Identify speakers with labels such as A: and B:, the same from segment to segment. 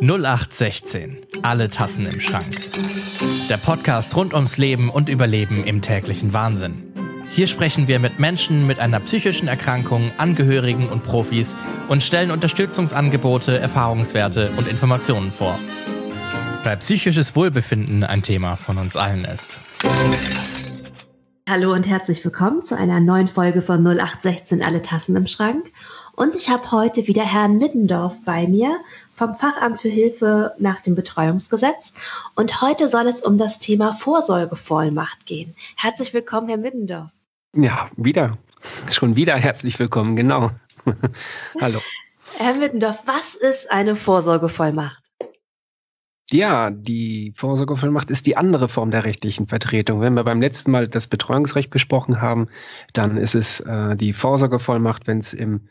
A: 0816. Alle Tassen im Schrank. Der Podcast rund ums Leben und Überleben im täglichen Wahnsinn. Hier sprechen wir mit Menschen mit einer psychischen Erkrankung, Angehörigen und Profis und stellen Unterstützungsangebote, Erfahrungswerte und Informationen vor. Weil psychisches Wohlbefinden ein Thema von uns allen ist.
B: Hallo und herzlich willkommen zu einer neuen Folge von 0816 Alle Tassen im Schrank. Und ich habe heute wieder Herrn Middendorf bei mir vom Fachamt für Hilfe nach dem Betreuungsgesetz. Und heute soll es um das Thema Vorsorgevollmacht gehen. Herzlich willkommen, Herr Middendorf.
C: Ja, wieder. Schon wieder herzlich willkommen, genau. Hallo.
B: Herr Middendorf, was ist eine Vorsorgevollmacht?
C: Ja, die Vorsorgevollmacht ist die andere Form der rechtlichen Vertretung. Wenn wir beim letzten Mal das Betreuungsrecht besprochen haben, dann ist es äh, die Vorsorgevollmacht, wenn es im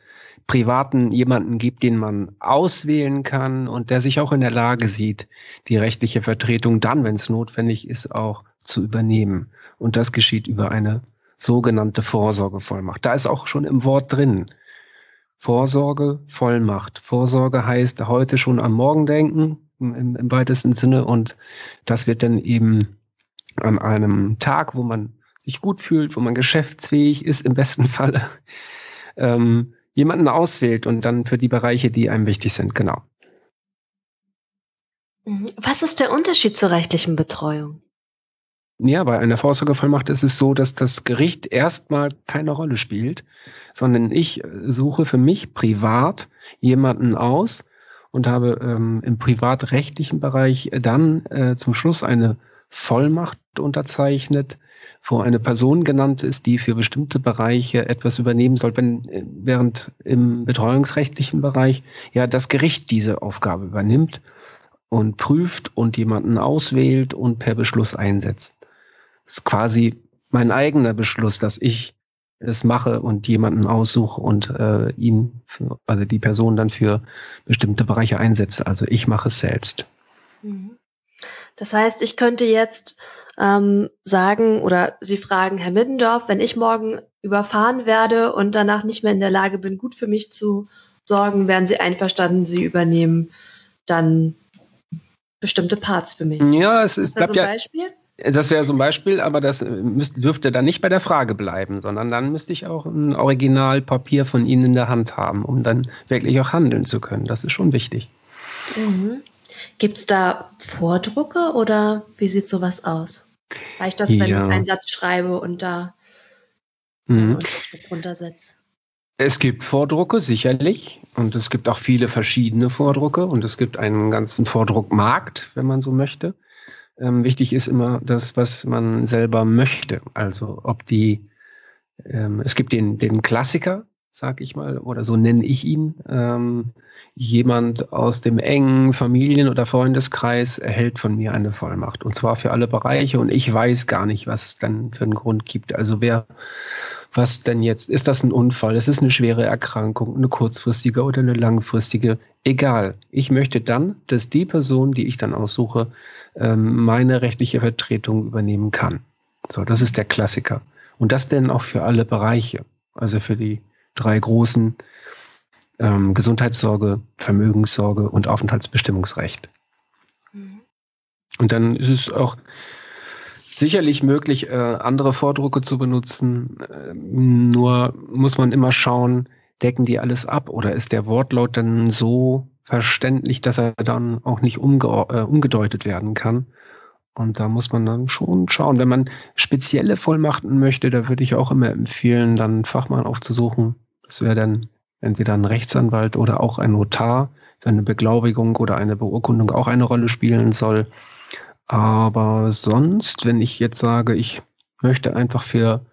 C: Privaten jemanden gibt, den man auswählen kann und der sich auch in der Lage sieht, die rechtliche Vertretung dann, wenn es notwendig ist, auch zu übernehmen. Und das geschieht über eine sogenannte Vorsorgevollmacht. Da ist auch schon im Wort drin. Vorsorge, Vollmacht. Vorsorge heißt heute schon am Morgen denken, im, im weitesten Sinne. Und das wird dann eben an einem Tag, wo man sich gut fühlt, wo man geschäftsfähig ist, im besten Falle, ähm, jemanden auswählt und dann für die Bereiche, die einem wichtig sind, genau.
B: Mhm. Was ist der Unterschied zur rechtlichen Betreuung?
C: Ja, bei einer Vorsorgevollmacht ist es so, dass das Gericht erstmal keine Rolle spielt, sondern ich suche für mich privat jemanden aus, und habe ähm, im privatrechtlichen Bereich dann äh, zum Schluss eine Vollmacht unterzeichnet, wo eine Person genannt ist, die für bestimmte Bereiche etwas übernehmen soll, wenn äh, während im betreuungsrechtlichen Bereich ja das Gericht diese Aufgabe übernimmt und prüft und jemanden auswählt und per Beschluss einsetzt. Das ist quasi mein eigener Beschluss, dass ich es mache und jemanden aussuche und äh, ihn, für, also die Person dann für bestimmte Bereiche einsetze. Also ich mache es selbst.
B: Mhm. Das heißt, ich könnte jetzt ähm, sagen oder Sie fragen, Herr Middendorf, wenn ich morgen überfahren werde und danach nicht mehr in der Lage bin, gut für mich zu sorgen, wären Sie einverstanden, Sie übernehmen dann bestimmte Parts für mich.
C: Ja, es, es bleibt ja. Beispiel? Das wäre so ein Beispiel, aber das äh, müsste, dürfte dann nicht bei der Frage bleiben, sondern dann müsste ich auch ein Originalpapier von Ihnen in der Hand haben, um dann wirklich auch handeln zu können. Das ist schon wichtig.
B: Mhm. Gibt es da Vordrucke oder wie sieht sowas aus? Reicht das, wenn ja. ich einen Satz schreibe und da mhm. runtersetze?
C: Es gibt Vordrucke, sicherlich. Und es gibt auch viele verschiedene Vordrucke. Und es gibt einen ganzen Vordruckmarkt, wenn man so möchte. Ähm, wichtig ist immer das, was man selber möchte. Also ob die, ähm, es gibt den, den Klassiker, sag ich mal, oder so nenne ich ihn. Ähm, jemand aus dem engen Familien- oder Freundeskreis erhält von mir eine Vollmacht. Und zwar für alle Bereiche. Und ich weiß gar nicht, was es dann für einen Grund gibt. Also wer, was denn jetzt? Ist das ein Unfall? Ist es eine schwere Erkrankung? Eine kurzfristige oder eine langfristige? Egal. Ich möchte dann, dass die Person, die ich dann aussuche, ähm, meine rechtliche Vertretung übernehmen kann. So, das ist der Klassiker. Und das denn auch für alle Bereiche. Also für die drei großen ähm, Gesundheitssorge, Vermögenssorge und Aufenthaltsbestimmungsrecht. Mhm. Und dann ist es auch sicherlich möglich, äh, andere Vordrucke zu benutzen. Äh, nur muss man immer schauen, decken die alles ab oder ist der Wortlaut dann so verständlich, dass er dann auch nicht umge äh, umgedeutet werden kann. Und da muss man dann schon schauen. Wenn man spezielle Vollmachten möchte, da würde ich auch immer empfehlen, dann einen Fachmann aufzusuchen, das wäre dann entweder ein Rechtsanwalt oder auch ein Notar, wenn eine Beglaubigung oder eine Beurkundung auch eine Rolle spielen soll. Aber sonst, wenn ich jetzt sage, ich möchte einfach für,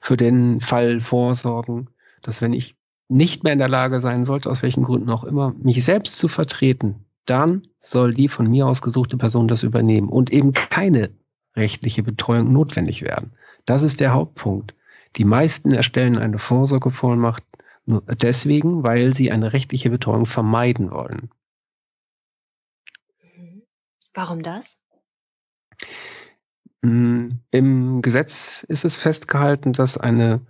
C: für den Fall vorsorgen, dass wenn ich nicht mehr in der Lage sein sollte, aus welchen Gründen auch immer, mich selbst zu vertreten, dann soll die von mir ausgesuchte Person das übernehmen und eben keine rechtliche Betreuung notwendig werden. Das ist der Hauptpunkt. Die meisten erstellen eine Vorsorgevollmacht nur deswegen, weil sie eine rechtliche Betreuung vermeiden wollen.
B: Warum das?
C: Mm, Im Gesetz ist es festgehalten, dass eine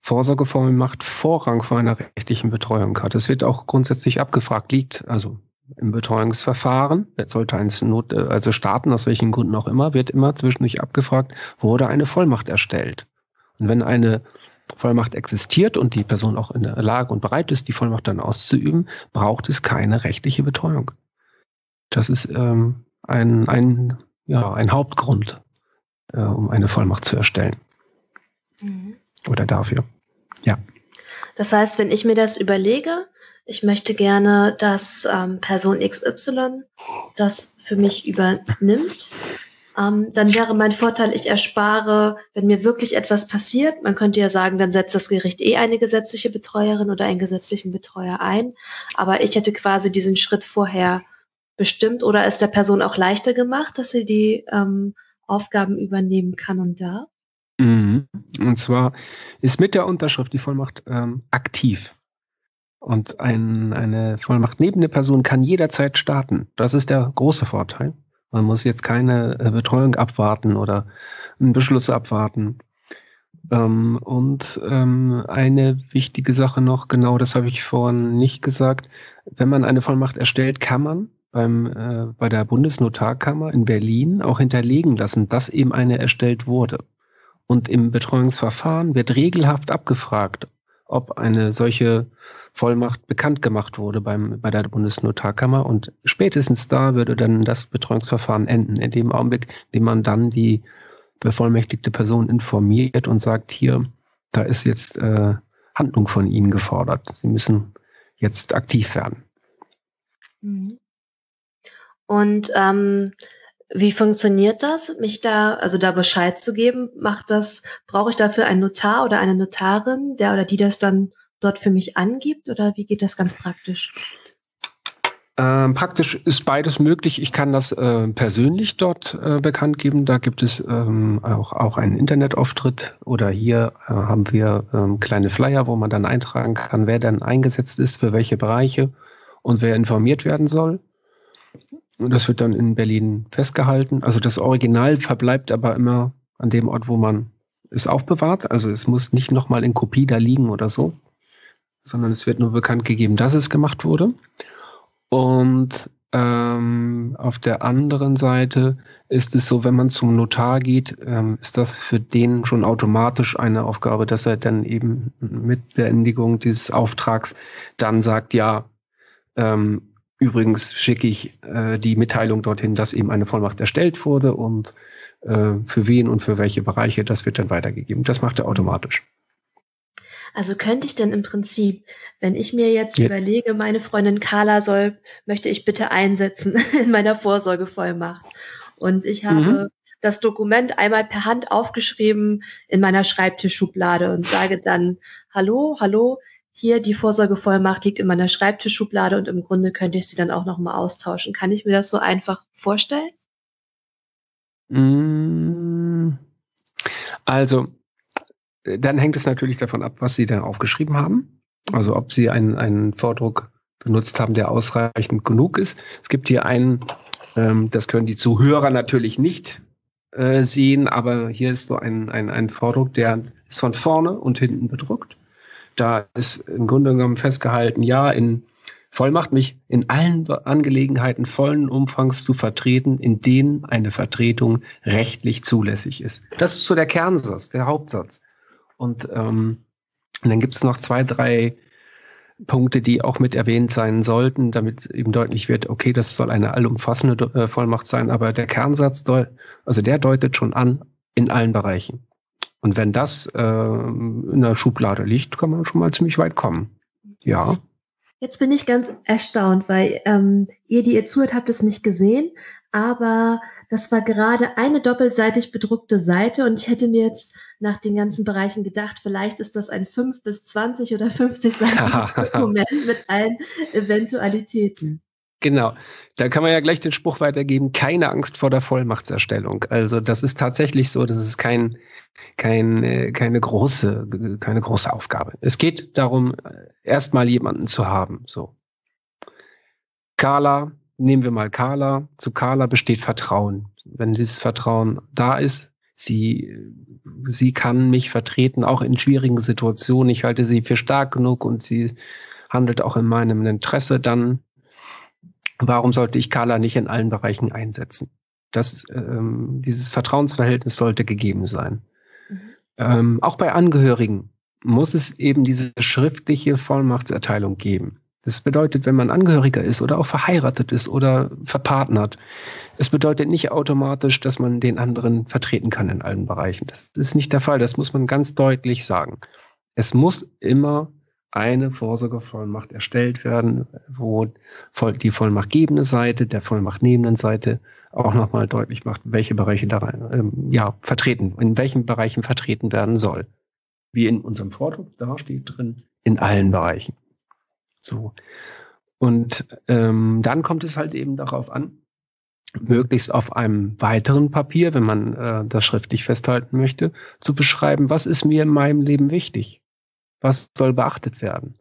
C: Vorsorgevollmacht Vorrang vor einer rechtlichen Betreuung hat. Es wird auch grundsätzlich abgefragt, liegt, also im Betreuungsverfahren, sollte eins Not, äh, also starten, aus welchen Gründen auch immer, wird immer zwischendurch abgefragt, wurde eine Vollmacht erstellt. Und wenn eine Vollmacht existiert und die Person auch in der Lage und bereit ist, die Vollmacht dann auszuüben, braucht es keine rechtliche Betreuung. Das ist ähm, ein, ein, ja, ein Hauptgrund, äh, um eine Vollmacht zu erstellen. Mhm. Oder dafür. Ja.
B: Das heißt, wenn ich mir das überlege, ich möchte gerne, dass ähm, Person XY das für mich übernimmt, ähm, dann wäre mein Vorteil, ich erspare, wenn mir wirklich etwas passiert, man könnte ja sagen, dann setzt das Gericht eh eine gesetzliche Betreuerin oder einen gesetzlichen Betreuer ein, aber ich hätte quasi diesen Schritt vorher bestimmt oder ist der Person auch leichter gemacht, dass sie die ähm, Aufgaben übernehmen kann und darf?
C: Mhm. Und zwar ist mit der Unterschrift die Vollmacht ähm, aktiv. Und ein, eine Vollmacht neben der Person kann jederzeit starten. Das ist der große Vorteil. Man muss jetzt keine äh, Betreuung abwarten oder einen Beschluss abwarten. Ähm, und ähm, eine wichtige Sache noch, genau das habe ich vorhin nicht gesagt. Wenn man eine Vollmacht erstellt, kann man beim, äh, bei der Bundesnotarkammer in Berlin auch hinterlegen lassen, dass eben eine erstellt wurde. Und im Betreuungsverfahren wird regelhaft abgefragt, ob eine solche Vollmacht bekannt gemacht wurde beim, bei der Bundesnotarkammer. Und spätestens da würde dann das Betreuungsverfahren enden, in dem Augenblick, in dem man dann die bevollmächtigte Person informiert und sagt, hier, da ist jetzt äh, Handlung von Ihnen gefordert. Sie müssen jetzt aktiv werden.
B: Mhm. Und ähm, wie funktioniert das, mich da, also da Bescheid zu geben? Macht das, brauche ich dafür einen Notar oder eine Notarin, der oder die das dann dort für mich angibt? Oder wie geht das ganz praktisch?
C: Ähm, praktisch ist beides möglich. Ich kann das äh, persönlich dort äh, bekannt geben. Da gibt es ähm, auch, auch einen Internetauftritt oder hier äh, haben wir ähm, kleine Flyer, wo man dann eintragen kann, wer dann eingesetzt ist, für welche Bereiche und wer informiert werden soll. Und das wird dann in Berlin festgehalten. Also das Original verbleibt aber immer an dem Ort, wo man es aufbewahrt. Also es muss nicht nochmal in Kopie da liegen oder so, sondern es wird nur bekannt gegeben, dass es gemacht wurde. Und ähm, auf der anderen Seite ist es so, wenn man zum Notar geht, ähm, ist das für den schon automatisch eine Aufgabe, dass er dann eben mit Beendigung dieses Auftrags dann sagt, ja, ähm, Übrigens schicke ich äh, die Mitteilung dorthin, dass eben eine Vollmacht erstellt wurde und äh, für wen und für welche Bereiche, das wird dann weitergegeben. Das macht er automatisch.
B: Also könnte ich denn im Prinzip, wenn ich mir jetzt ja. überlege, meine Freundin Carla soll, möchte ich bitte einsetzen in meiner Vorsorgevollmacht. Und ich habe mhm. das Dokument einmal per Hand aufgeschrieben in meiner Schreibtischschublade und sage dann, hallo, hallo, hier die Vorsorgevollmacht liegt in meiner Schreibtischschublade und im Grunde könnte ich sie dann auch nochmal austauschen. Kann ich mir das so einfach vorstellen?
C: Mm. Also, dann hängt es natürlich davon ab, was Sie dann aufgeschrieben haben. Also, ob Sie einen, einen Vordruck benutzt haben, der ausreichend genug ist. Es gibt hier einen, ähm, das können die Zuhörer natürlich nicht äh, sehen, aber hier ist so ein, ein, ein Vordruck, der ist von vorne und hinten bedruckt. Da ist im Grunde genommen festgehalten, ja, in Vollmacht mich in allen Angelegenheiten vollen Umfangs zu vertreten, in denen eine Vertretung rechtlich zulässig ist. Das ist so der Kernsatz, der Hauptsatz. Und, ähm, dann gibt es noch zwei, drei Punkte, die auch mit erwähnt sein sollten, damit eben deutlich wird, okay, das soll eine allumfassende äh, Vollmacht sein, aber der Kernsatz, also der deutet schon an in allen Bereichen. Und wenn das äh, in der Schublade liegt, kann man schon mal ziemlich weit kommen. Ja.
B: Jetzt bin ich ganz erstaunt, weil ähm, ihr, die ihr zuhört, habt es nicht gesehen, aber das war gerade eine doppelseitig bedruckte Seite und ich hätte mir jetzt nach den ganzen Bereichen gedacht, vielleicht ist das ein 5 bis 20 oder 50 Seiten Dokument mit allen Eventualitäten.
C: Genau. Da kann man ja gleich den Spruch weitergeben, keine Angst vor der Vollmachtserstellung. Also das ist tatsächlich so, das ist kein, kein, äh, keine, große, keine große Aufgabe. Es geht darum, erstmal jemanden zu haben. So. Carla, nehmen wir mal Carla. Zu Carla besteht Vertrauen. Wenn dieses Vertrauen da ist, sie, sie kann mich vertreten, auch in schwierigen Situationen. Ich halte sie für stark genug und sie handelt auch in meinem Interesse, dann Warum sollte ich Carla nicht in allen Bereichen einsetzen? Das, ähm, dieses Vertrauensverhältnis sollte gegeben sein. Mhm. Ähm, auch bei Angehörigen muss es eben diese schriftliche Vollmachtserteilung geben. Das bedeutet, wenn man Angehöriger ist oder auch verheiratet ist oder verpartnert, es bedeutet nicht automatisch, dass man den anderen vertreten kann in allen Bereichen. Das ist nicht der Fall. Das muss man ganz deutlich sagen. Es muss immer eine Vorsorgevollmacht erstellt werden, wo die vollmachtgebende Seite der vollmachtnehmenden Seite auch nochmal deutlich macht, welche Bereiche da rein, ähm, ja, vertreten, in welchen Bereichen vertreten werden soll. Wie in unserem Vordruck da steht drin, in allen Bereichen. So. Und ähm, dann kommt es halt eben darauf an, möglichst auf einem weiteren Papier, wenn man äh, das schriftlich festhalten möchte, zu beschreiben, was ist mir in meinem Leben wichtig? Was soll beachtet werden?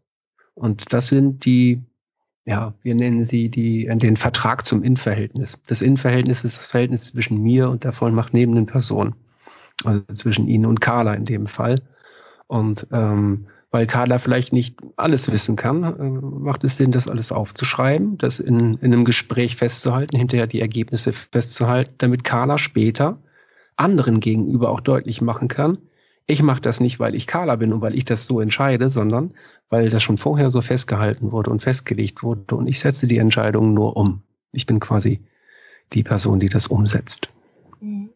C: Und das sind die, ja, wir nennen sie die, den Vertrag zum Innenverhältnis. Das Innenverhältnis ist das Verhältnis zwischen mir und der vollmachtnehmenden Person. Also zwischen Ihnen und Carla in dem Fall. Und ähm, weil Carla vielleicht nicht alles wissen kann, äh, macht es Sinn, das alles aufzuschreiben, das in, in einem Gespräch festzuhalten, hinterher die Ergebnisse festzuhalten, damit Carla später anderen gegenüber auch deutlich machen kann, ich mache das nicht, weil ich Carla bin und weil ich das so entscheide, sondern weil das schon vorher so festgehalten wurde und festgelegt wurde und ich setze die Entscheidung nur um. Ich bin quasi die Person, die das umsetzt. Mhm.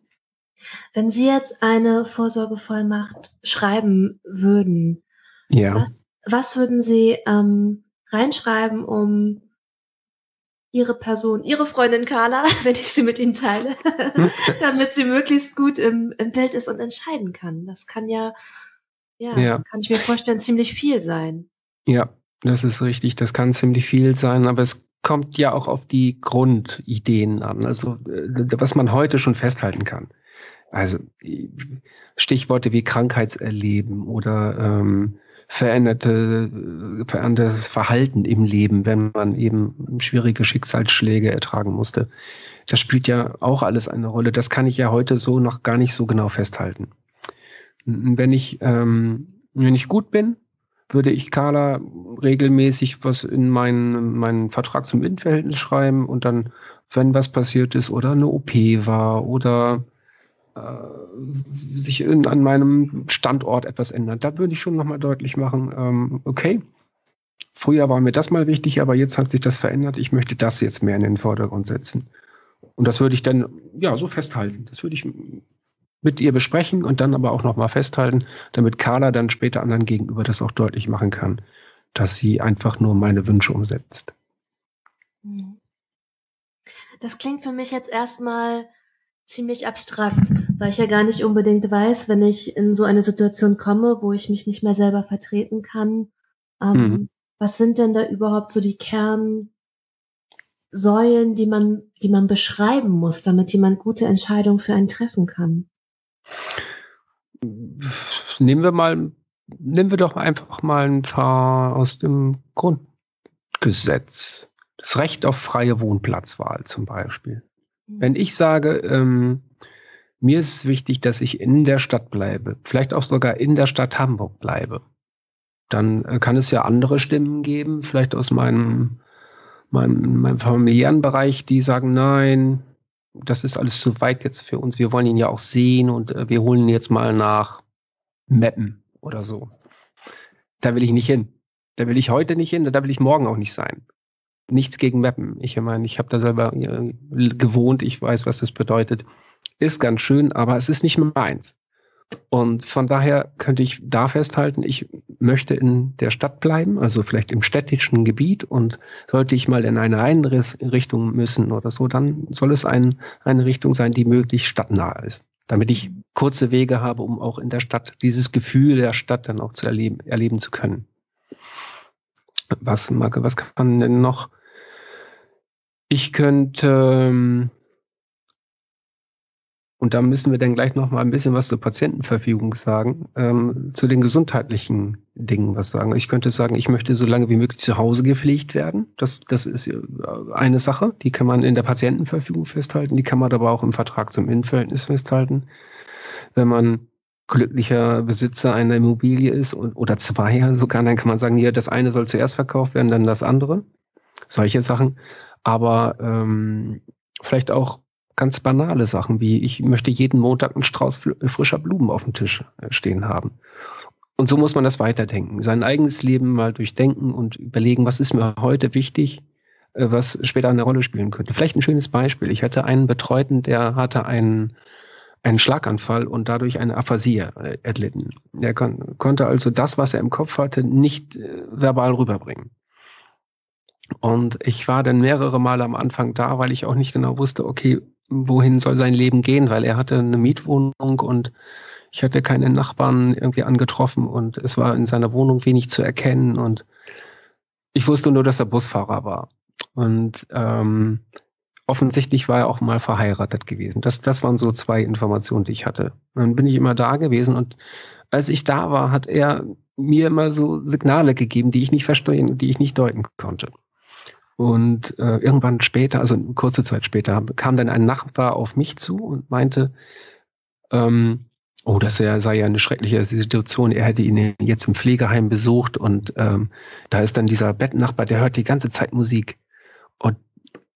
B: Wenn Sie jetzt eine Vorsorgevollmacht schreiben würden,
C: ja.
B: Was, was würden Sie ähm, reinschreiben, um Ihre Person, Ihre Freundin Carla, wenn ich sie mit Ihnen teile, damit sie möglichst gut im, im Bild ist und entscheiden kann. Das kann ja, ja, ja, kann ich mir vorstellen, ziemlich viel sein.
C: Ja, das ist richtig. Das kann ziemlich viel sein, aber es kommt ja auch auf die Grundideen an, also äh, was man heute schon festhalten kann. Also Stichworte wie Krankheitserleben oder ähm, veränderte, verändertes Verhalten im Leben, wenn man eben schwierige Schicksalsschläge ertragen musste. Das spielt ja auch alles eine Rolle. Das kann ich ja heute so noch gar nicht so genau festhalten. Wenn ich, ähm, wenn ich gut bin, würde ich Carla regelmäßig was in meinen, meinen Vertrag zum Innenverhältnis schreiben und dann, wenn was passiert ist oder eine OP war oder sich in, an meinem Standort etwas ändert. Da würde ich schon nochmal deutlich machen, ähm, okay, früher war mir das mal wichtig, aber jetzt hat sich das verändert. Ich möchte das jetzt mehr in den Vordergrund setzen. Und das würde ich dann, ja, so festhalten. Das würde ich mit ihr besprechen und dann aber auch nochmal festhalten, damit Carla dann später anderen gegenüber das auch deutlich machen kann, dass sie einfach nur meine Wünsche umsetzt.
B: Mhm. Das klingt für mich jetzt erstmal ziemlich abstrakt, weil ich ja gar nicht unbedingt weiß, wenn ich in so eine Situation komme, wo ich mich nicht mehr selber vertreten kann, ähm, mhm. was sind denn da überhaupt so die Kernsäulen, die man, die man beschreiben muss, damit jemand gute Entscheidungen für einen treffen kann?
C: Nehmen wir mal, nehmen wir doch einfach mal ein paar aus dem Grundgesetz. Das Recht auf freie Wohnplatzwahl zum Beispiel. Wenn ich sage, ähm, mir ist es wichtig, dass ich in der Stadt bleibe, vielleicht auch sogar in der Stadt Hamburg bleibe, dann äh, kann es ja andere Stimmen geben, vielleicht aus meinem, meinem, meinem familiären Bereich, die sagen, nein, das ist alles zu weit jetzt für uns. Wir wollen ihn ja auch sehen und äh, wir holen ihn jetzt mal nach Meppen oder so. Da will ich nicht hin. Da will ich heute nicht hin, da will ich morgen auch nicht sein nichts gegen Mappen. Ich meine, ich habe da selber äh, gewohnt, ich weiß, was das bedeutet. Ist ganz schön, aber es ist nicht meins. Und von daher könnte ich da festhalten, ich möchte in der Stadt bleiben, also vielleicht im städtischen Gebiet. Und sollte ich mal in eine Einrichtung müssen oder so, dann soll es ein, eine Richtung sein, die möglichst stadtnah ist. Damit ich kurze Wege habe, um auch in der Stadt dieses Gefühl der Stadt dann auch zu erleben, erleben zu können. Was, Marke, was kann denn noch ich könnte, ähm, und da müssen wir dann gleich noch mal ein bisschen was zur Patientenverfügung sagen, ähm, zu den gesundheitlichen Dingen was sagen. Ich könnte sagen, ich möchte so lange wie möglich zu Hause gepflegt werden. Das, das ist äh, eine Sache, die kann man in der Patientenverfügung festhalten, die kann man aber auch im Vertrag zum Innenverhältnis festhalten. Wenn man glücklicher Besitzer einer Immobilie ist und, oder zwei sogar, dann kann man sagen, hier, das eine soll zuerst verkauft werden, dann das andere. Solche Sachen. Aber ähm, vielleicht auch ganz banale Sachen wie ich möchte jeden Montag einen Strauß frischer Blumen auf dem Tisch äh, stehen haben. Und so muss man das weiterdenken, sein eigenes Leben mal durchdenken und überlegen, was ist mir heute wichtig, äh, was später eine Rolle spielen könnte. Vielleicht ein schönes Beispiel. Ich hatte einen Betreuten, der hatte einen, einen Schlaganfall und dadurch eine Aphasie äh, erlitten. Er kon konnte also das, was er im Kopf hatte, nicht äh, verbal rüberbringen. Und ich war dann mehrere Male am Anfang da, weil ich auch nicht genau wusste, okay, wohin soll sein Leben gehen, weil er hatte eine Mietwohnung und ich hatte keine Nachbarn irgendwie angetroffen und es war in seiner Wohnung wenig zu erkennen und ich wusste nur, dass er Busfahrer war. Und ähm, offensichtlich war er auch mal verheiratet gewesen. Das, das waren so zwei Informationen, die ich hatte. dann bin ich immer da gewesen und als ich da war, hat er mir immer so Signale gegeben, die ich nicht verstehen, die ich nicht deuten konnte. Und äh, irgendwann später, also kurze Zeit später, kam dann ein Nachbar auf mich zu und meinte, ähm, oh, das sei ja eine schreckliche Situation. Er hätte ihn jetzt im Pflegeheim besucht und ähm, da ist dann dieser Bettnachbar, der hört die ganze Zeit Musik. Und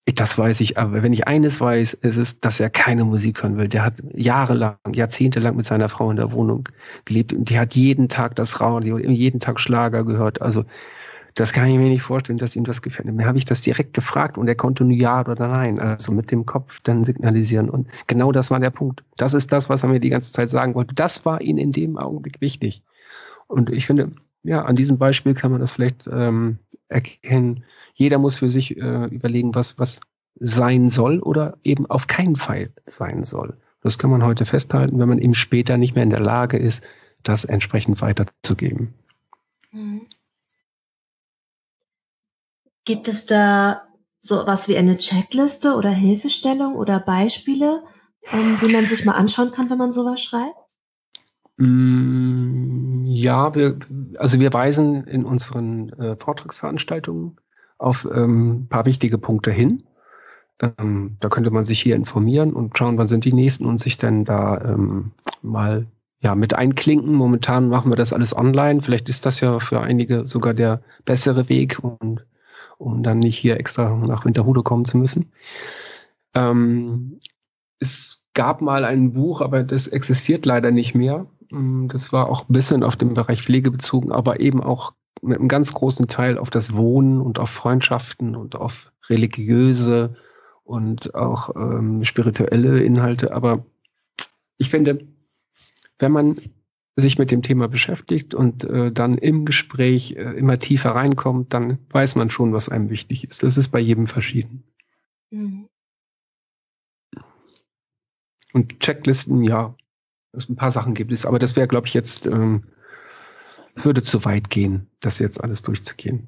C: das weiß ich, aber wenn ich eines weiß, ist es, dass er keine Musik hören will. Der hat jahrelang, jahrzehntelang mit seiner Frau in der Wohnung gelebt und die hat jeden Tag das Radio, jeden Tag Schlager gehört. Also das kann ich mir nicht vorstellen, dass ihm das gefällt. Mir habe ich das direkt gefragt und er konnte nur ja oder nein, also mit dem Kopf dann signalisieren. Und genau das war der Punkt. Das ist das, was er mir die ganze Zeit sagen wollte. Das war ihm in dem Augenblick wichtig. Und ich finde, ja, an diesem Beispiel kann man das vielleicht ähm, erkennen. Jeder muss für sich äh, überlegen, was, was sein soll oder eben auf keinen Fall sein soll. Das kann man heute festhalten, wenn man eben später nicht mehr in der Lage ist, das entsprechend weiterzugeben. Mhm.
B: Gibt es da so was wie eine Checkliste oder Hilfestellung oder Beispiele, ähm, die man sich mal anschauen kann, wenn man sowas schreibt?
C: Mm, ja, wir, also wir weisen in unseren äh, Vortragsveranstaltungen auf ähm, paar wichtige Punkte hin. Ähm, da könnte man sich hier informieren und schauen, wann sind die nächsten und sich dann da ähm, mal ja, mit einklinken. Momentan machen wir das alles online. Vielleicht ist das ja für einige sogar der bessere Weg und um dann nicht hier extra nach Winterhude kommen zu müssen. Ähm, es gab mal ein Buch, aber das existiert leider nicht mehr. Mm, das war auch ein bisschen auf den Bereich Pflege bezogen, aber eben auch mit einem ganz großen Teil auf das Wohnen und auf Freundschaften und auf religiöse und auch ähm, spirituelle Inhalte. Aber ich finde, wenn man sich mit dem Thema beschäftigt und äh, dann im Gespräch äh, immer tiefer reinkommt, dann weiß man schon, was einem wichtig ist. Das ist bei jedem verschieden. Mhm. Und Checklisten, ja, ein paar Sachen gibt es, aber das wäre, glaube ich, jetzt, ähm, würde zu weit gehen, das jetzt alles durchzugehen.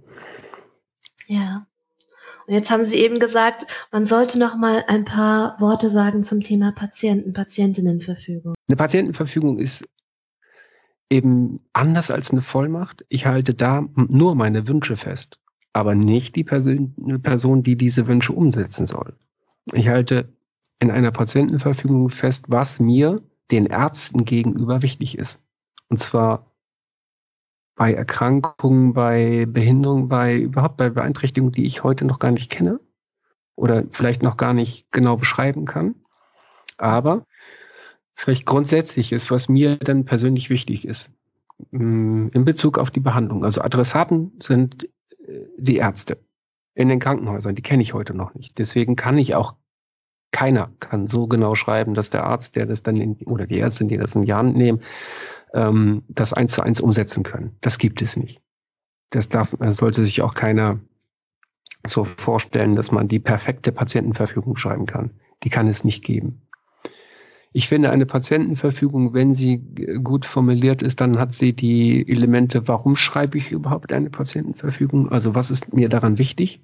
B: Ja. Und jetzt haben Sie eben gesagt, man sollte noch mal ein paar Worte sagen zum Thema Patienten, Patientinnenverfügung.
C: Eine Patientenverfügung ist eben anders als eine Vollmacht. Ich halte da nur meine Wünsche fest, aber nicht die Person, Person, die diese Wünsche umsetzen soll. Ich halte in einer Patientenverfügung fest, was mir, den Ärzten gegenüber, wichtig ist. Und zwar bei Erkrankungen, bei Behinderungen, bei überhaupt bei Beeinträchtigungen, die ich heute noch gar nicht kenne oder vielleicht noch gar nicht genau beschreiben kann. Aber vielleicht grundsätzlich ist, was mir dann persönlich wichtig ist, mm, in Bezug auf die Behandlung. Also Adressaten sind äh, die Ärzte in den Krankenhäusern, die kenne ich heute noch nicht. Deswegen kann ich auch, keiner kann so genau schreiben, dass der Arzt, der das dann in, oder die Ärztin, die das in die Hand nehmen, ähm, das eins zu eins umsetzen können. Das gibt es nicht. Das darf, das sollte sich auch keiner so vorstellen, dass man die perfekte Patientenverfügung schreiben kann. Die kann es nicht geben. Ich finde, eine Patientenverfügung, wenn sie gut formuliert ist, dann hat sie die Elemente, warum schreibe ich überhaupt eine Patientenverfügung? Also was ist mir daran wichtig?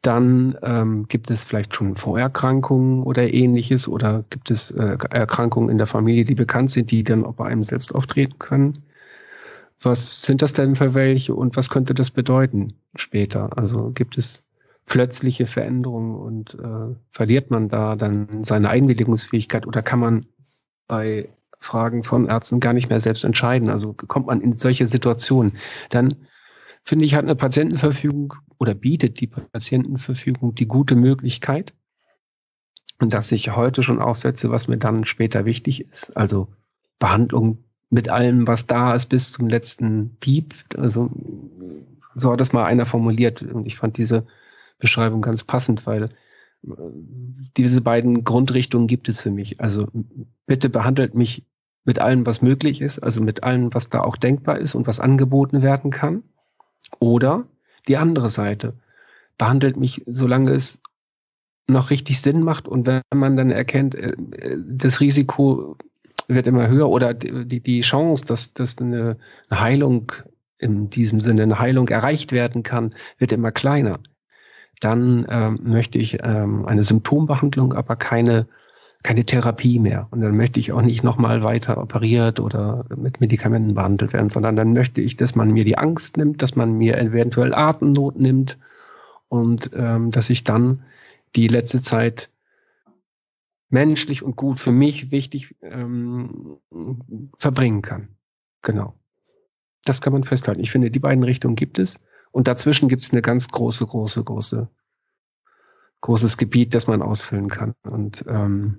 C: Dann ähm, gibt es vielleicht schon Vorerkrankungen oder ähnliches oder gibt es äh, Erkrankungen in der Familie, die bekannt sind, die dann auch bei einem selbst auftreten können. Was sind das denn für welche und was könnte das bedeuten später? Also gibt es plötzliche Veränderungen und äh, verliert man da dann seine Einwilligungsfähigkeit oder kann man bei Fragen von Ärzten gar nicht mehr selbst entscheiden? Also kommt man in solche Situationen, dann finde ich, hat eine Patientenverfügung oder bietet die Patientenverfügung die gute Möglichkeit, dass ich heute schon aufsetze, was mir dann später wichtig ist. Also Behandlung mit allem, was da ist, bis zum letzten Piep. Also so hat das mal einer formuliert und ich fand diese Beschreibung ganz passend, weil äh, diese beiden Grundrichtungen gibt es für mich. Also bitte behandelt mich mit allem, was möglich ist, also mit allem, was da auch denkbar ist und was angeboten werden kann. Oder die andere Seite. Behandelt mich, solange es noch richtig Sinn macht und wenn man dann erkennt, äh, das Risiko wird immer höher oder die, die Chance, dass, dass eine Heilung in diesem Sinne eine Heilung erreicht werden kann, wird immer kleiner. Dann ähm, möchte ich ähm, eine Symptombehandlung, aber keine, keine Therapie mehr. Und dann möchte ich auch nicht nochmal weiter operiert oder mit Medikamenten behandelt werden, sondern dann möchte ich, dass man mir die Angst nimmt, dass man mir eventuell Atemnot nimmt und ähm, dass ich dann die letzte Zeit menschlich und gut für mich wichtig ähm, verbringen kann. Genau. Das kann man festhalten. Ich finde, die beiden Richtungen gibt es. Und dazwischen gibt es eine ganz große, große, große, großes Gebiet, das man ausfüllen kann. Und ähm,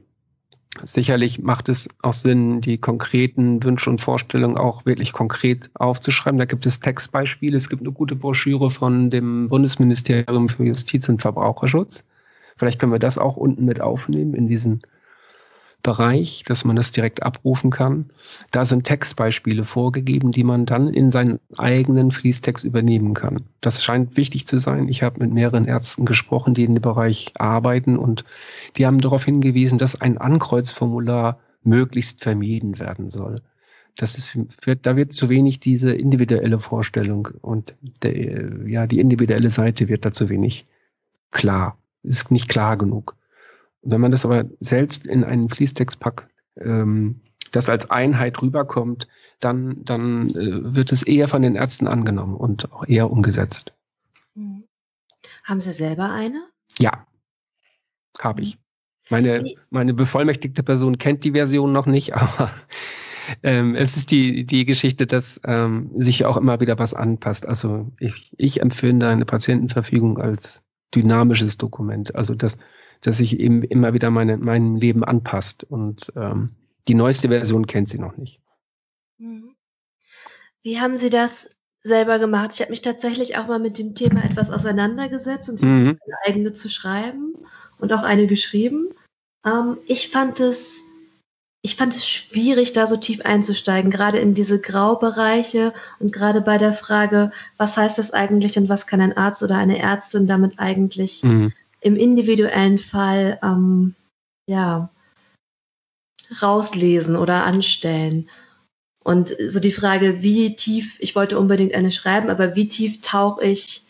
C: sicherlich macht es auch Sinn, die konkreten Wünsche und Vorstellungen auch wirklich konkret aufzuschreiben. Da gibt es Textbeispiele. Es gibt eine gute Broschüre von dem Bundesministerium für Justiz und Verbraucherschutz. Vielleicht können wir das auch unten mit aufnehmen in diesen Bereich, dass man das direkt abrufen kann. Da sind Textbeispiele vorgegeben, die man dann in seinen eigenen Fließtext übernehmen kann. Das scheint wichtig zu sein. Ich habe mit mehreren Ärzten gesprochen, die in dem Bereich arbeiten und die haben darauf hingewiesen, dass ein Ankreuzformular möglichst vermieden werden soll. Das ist, wird, da wird zu wenig diese individuelle Vorstellung und der, ja, die individuelle Seite wird da zu wenig klar ist nicht klar genug. Wenn man das aber selbst in einen Fließtext packt, ähm, das als Einheit rüberkommt, dann, dann äh, wird es eher von den Ärzten angenommen und auch eher umgesetzt.
B: Mhm. Haben Sie selber eine?
C: Ja, habe ich. Meine, meine bevollmächtigte Person kennt die Version noch nicht, aber ähm, es ist die, die Geschichte, dass ähm, sich auch immer wieder was anpasst. Also ich, ich empfinde eine Patientenverfügung als dynamisches Dokument. Also dass, dass sich eben immer wieder meine, mein Leben anpasst. Und ähm, die neueste Version kennt sie noch nicht.
B: Mhm. Wie haben Sie das selber gemacht? Ich habe mich tatsächlich auch mal mit dem Thema etwas auseinandergesetzt und mhm. eine eigene zu schreiben und auch eine geschrieben. Ähm, ich fand es ich fand es schwierig, da so tief einzusteigen, gerade in diese Graubereiche und gerade bei der Frage, was heißt das eigentlich und was kann ein Arzt oder eine Ärztin damit eigentlich mhm. Im individuellen Fall ähm, ja rauslesen oder anstellen. Und so die Frage, wie tief, ich wollte unbedingt eine schreiben, aber wie tief tauche ich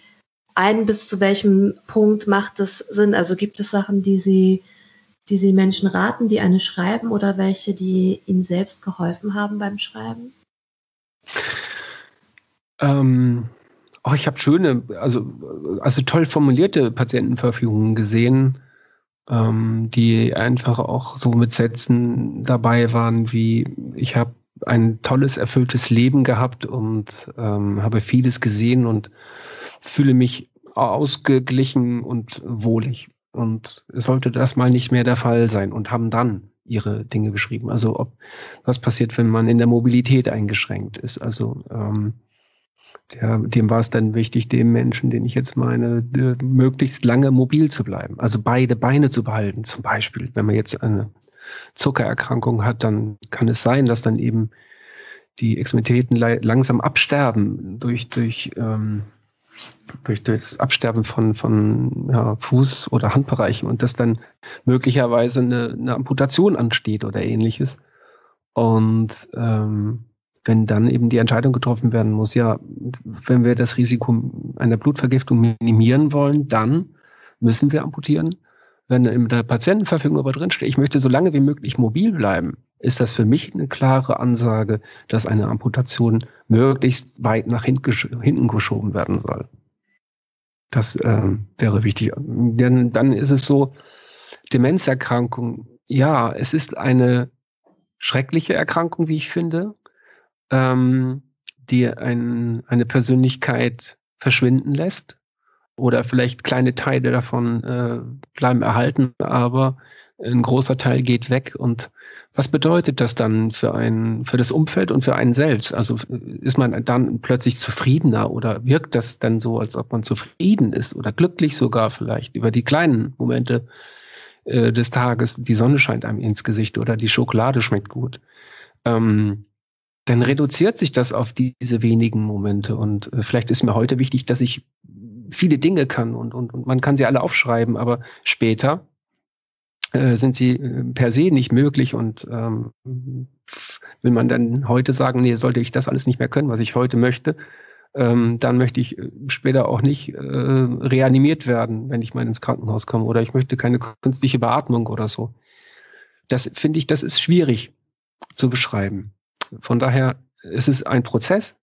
B: ein, bis zu welchem Punkt macht es Sinn? Also gibt es Sachen, die Sie die Sie Menschen raten, die eine schreiben oder welche, die Ihnen selbst geholfen haben beim Schreiben?
C: Ähm, oh, ich habe schöne, also, also toll formulierte Patientenverfügungen gesehen, ähm, die einfach auch so mit Sätzen dabei waren wie, ich habe ein tolles, erfülltes Leben gehabt und ähm, habe vieles gesehen und fühle mich ausgeglichen und wohlig. Und sollte das mal nicht mehr der Fall sein und haben dann ihre Dinge beschrieben. Also ob was passiert, wenn man in der Mobilität eingeschränkt ist. Also ähm, der, dem war es dann wichtig, dem Menschen, den ich jetzt meine, möglichst lange mobil zu bleiben. Also beide Beine zu behalten. Zum Beispiel, wenn man jetzt eine Zuckererkrankung hat, dann kann es sein, dass dann eben die Extremitäten langsam absterben durch, durch ähm, durch das Absterben von, von ja, Fuß- oder Handbereichen und dass dann möglicherweise eine, eine Amputation ansteht oder ähnliches. Und ähm, wenn dann eben die Entscheidung getroffen werden muss, ja, wenn wir das Risiko einer Blutvergiftung minimieren wollen, dann müssen wir amputieren. Wenn in der Patientenverfügung aber drinsteht, ich möchte so lange wie möglich mobil bleiben, ist das für mich eine klare Ansage, dass eine Amputation möglichst weit nach hinten geschoben werden soll. Das äh, wäre wichtig. Denn dann ist es so, Demenzerkrankung, ja, es ist eine schreckliche Erkrankung, wie ich finde, ähm, die ein, eine Persönlichkeit verschwinden lässt oder vielleicht kleine Teile davon äh, bleiben erhalten, aber ein großer Teil geht weg. Und was bedeutet das dann für ein, für das Umfeld und für einen selbst? Also ist man dann plötzlich zufriedener oder wirkt das dann so, als ob man zufrieden ist oder glücklich sogar vielleicht über die kleinen Momente äh, des Tages? Die Sonne scheint einem ins Gesicht oder die Schokolade schmeckt gut. Ähm, dann reduziert sich das auf diese wenigen Momente. Und äh, vielleicht ist mir heute wichtig, dass ich viele Dinge kann und, und, und man kann sie alle aufschreiben, aber später äh, sind sie äh, per se nicht möglich und ähm, will man dann heute sagen, nee, sollte ich das alles nicht mehr können, was ich heute möchte, ähm, dann möchte ich später auch nicht äh, reanimiert werden, wenn ich mal ins Krankenhaus komme oder ich möchte keine künstliche Beatmung oder so. Das finde ich, das ist schwierig zu beschreiben. Von daher ist es ein Prozess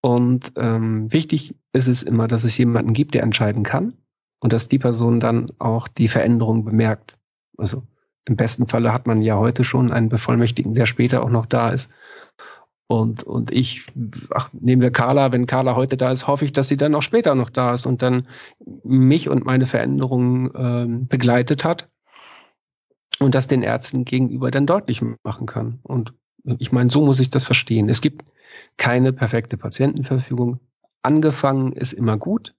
C: und ähm, wichtig ist es immer, dass es jemanden gibt, der entscheiden kann und dass die Person dann auch die Veränderung bemerkt. Also im besten Falle hat man ja heute schon einen Bevollmächtigten, der später auch noch da ist. Und, und ich, ach, nehmen wir Carla, wenn Carla heute da ist, hoffe ich, dass sie dann auch später noch da ist und dann mich und meine Veränderungen ähm, begleitet hat und das den Ärzten gegenüber dann deutlich machen kann. Und ich meine, so muss ich das verstehen. Es gibt keine perfekte Patientenverfügung. Angefangen ist immer gut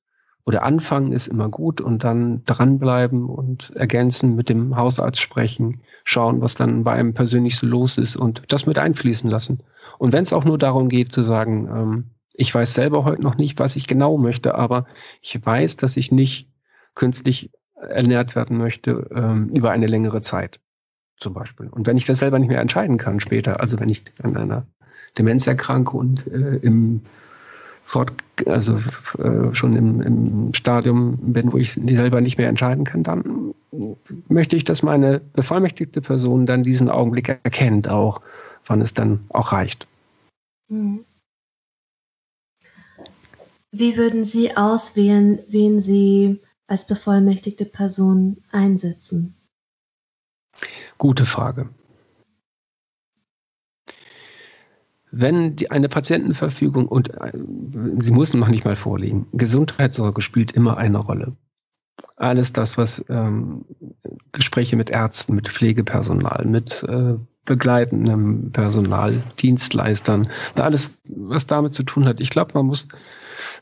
C: oder anfangen ist immer gut und dann dranbleiben und ergänzen, mit dem Hausarzt sprechen, schauen, was dann bei einem persönlich so los ist und das mit einfließen lassen. Und wenn es auch nur darum geht zu sagen, ähm, ich weiß selber heute noch nicht, was ich genau möchte, aber ich weiß, dass ich nicht künstlich ernährt werden möchte ähm, über eine längere Zeit zum Beispiel. Und wenn ich das selber nicht mehr entscheiden kann später, also wenn ich an einer Demenz erkranke und äh, im fort, also äh, schon im, im Stadium bin, wo ich selber nicht mehr entscheiden kann, dann möchte ich, dass meine bevollmächtigte Person dann diesen Augenblick erkennt, auch wann es dann auch reicht. Mhm.
B: Wie würden Sie auswählen, wen Sie als bevollmächtigte Person einsetzen?
C: Gute Frage. Wenn die, eine Patientenverfügung und äh, sie muss noch nicht mal vorliegen, Gesundheitssorge spielt immer eine Rolle. Alles das, was ähm, Gespräche mit Ärzten, mit Pflegepersonal, mit äh, begleitendem Personal, Dienstleistern, alles, was damit zu tun hat. Ich glaube, man muss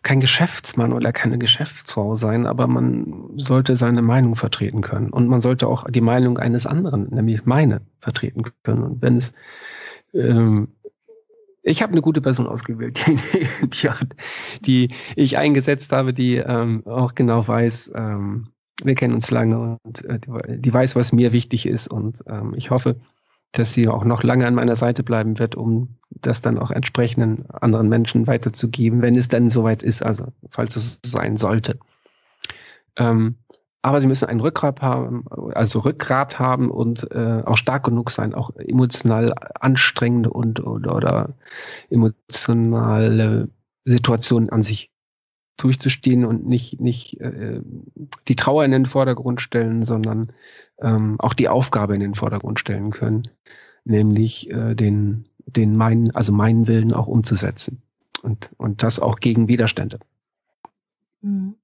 C: kein Geschäftsmann oder keine Geschäftsfrau sein, aber man sollte seine Meinung vertreten können. Und man sollte auch die Meinung eines anderen, nämlich meine, vertreten können. Und wenn es ähm, ich habe eine gute Person ausgewählt, die, die, hat, die ich eingesetzt habe, die ähm, auch genau weiß, ähm, wir kennen uns lange und äh, die, die, weiß, was mir wichtig ist. Und ähm, ich hoffe, dass sie auch noch lange an meiner Seite bleiben wird, um das dann auch entsprechenden anderen Menschen weiterzugeben, wenn es dann soweit ist, also falls es sein sollte. Ähm, aber sie müssen ein Rückgrat haben, also Rückgrat haben und äh, auch stark genug sein, auch emotional anstrengende und oder, oder emotionale Situationen an sich durchzustehen und nicht, nicht äh, die Trauer in den Vordergrund stellen, sondern ähm, auch die Aufgabe in den Vordergrund stellen können, nämlich äh, den, den meinen, also meinen Willen auch umzusetzen. Und, und das auch gegen Widerstände.
B: Mhm.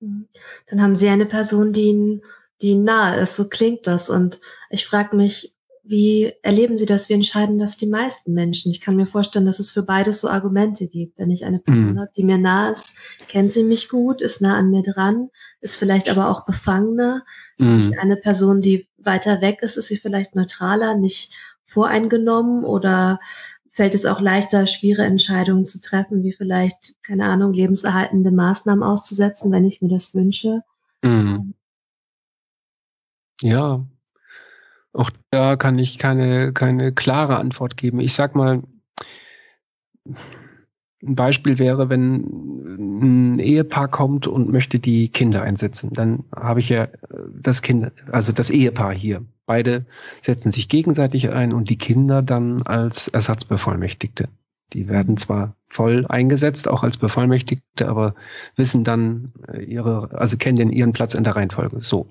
B: Mhm. Dann haben Sie eine Person, die Ihnen, die Ihnen nahe ist, so klingt das. Und ich frage mich, wie erleben Sie das? Wie entscheiden das die meisten Menschen? Ich kann mir vorstellen, dass es für beides so Argumente gibt. Wenn ich eine Person mhm. habe, die mir nah ist, kennt sie mich gut, ist nah an mir dran, ist vielleicht aber auch befangener. Mhm. Eine Person, die weiter weg ist, ist sie vielleicht neutraler, nicht voreingenommen oder fällt es auch leichter, schwere Entscheidungen zu treffen, wie vielleicht, keine Ahnung, lebenserhaltende Maßnahmen auszusetzen, wenn ich mir das wünsche. Mhm.
C: Ja, auch da kann ich keine, keine klare Antwort geben. Ich sag mal, ein Beispiel wäre, wenn ein Ehepaar kommt und möchte die Kinder einsetzen, dann habe ich ja das Kind, also das Ehepaar hier. Beide setzen sich gegenseitig ein und die Kinder dann als Ersatzbevollmächtigte. Die werden zwar voll eingesetzt, auch als Bevollmächtigte, aber wissen dann ihre, also kennen ihren Platz in der Reihenfolge. So.